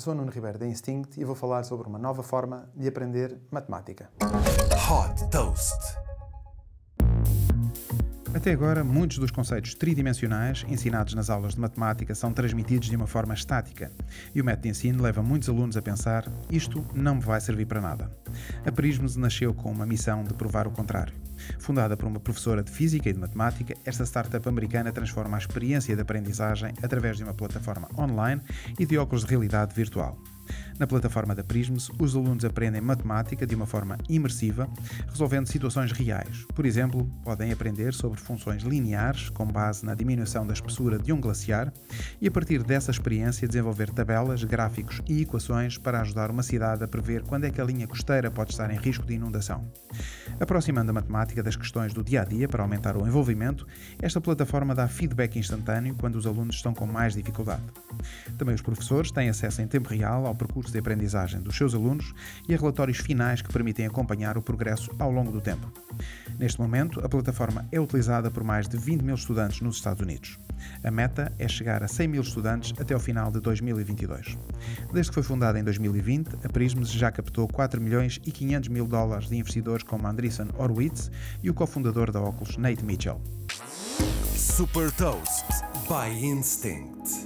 Eu sou o Nuno Ribeiro da Instinct e vou falar sobre uma nova forma de aprender matemática. Hot Toast. Até agora, muitos dos conceitos tridimensionais ensinados nas aulas de matemática são transmitidos de uma forma estática, e o método de ensino leva muitos alunos a pensar: isto não me vai servir para nada. A Prisms nasceu com uma missão de provar o contrário. Fundada por uma professora de física e de matemática, esta startup americana transforma a experiência de aprendizagem através de uma plataforma online e de óculos de realidade virtual. Na plataforma da Prisms, os alunos aprendem matemática de uma forma imersiva, resolvendo situações reais. Por exemplo, podem aprender sobre funções lineares com base na diminuição da espessura de um glaciar e, a partir dessa experiência, desenvolver tabelas, gráficos e equações para ajudar uma cidade a prever quando é que a linha costeira pode estar em risco de inundação. Aproximando a matemática das questões do dia a dia para aumentar o envolvimento, esta plataforma dá feedback instantâneo quando os alunos estão com mais dificuldade. Também os professores têm acesso em tempo real ao percurso de aprendizagem dos seus alunos e a relatórios finais que permitem acompanhar o progresso ao longo do tempo. Neste momento, a plataforma é utilizada por mais de 20 mil estudantes nos Estados Unidos. A meta é chegar a 100 mil estudantes até ao final de 2022. Desde que foi fundada em 2020, a Prisms já captou 4 milhões e 500 mil dólares de investidores como Andreessen Horowitz e o cofundador da Oculus, Nate Mitchell. Super Toast by Instinct.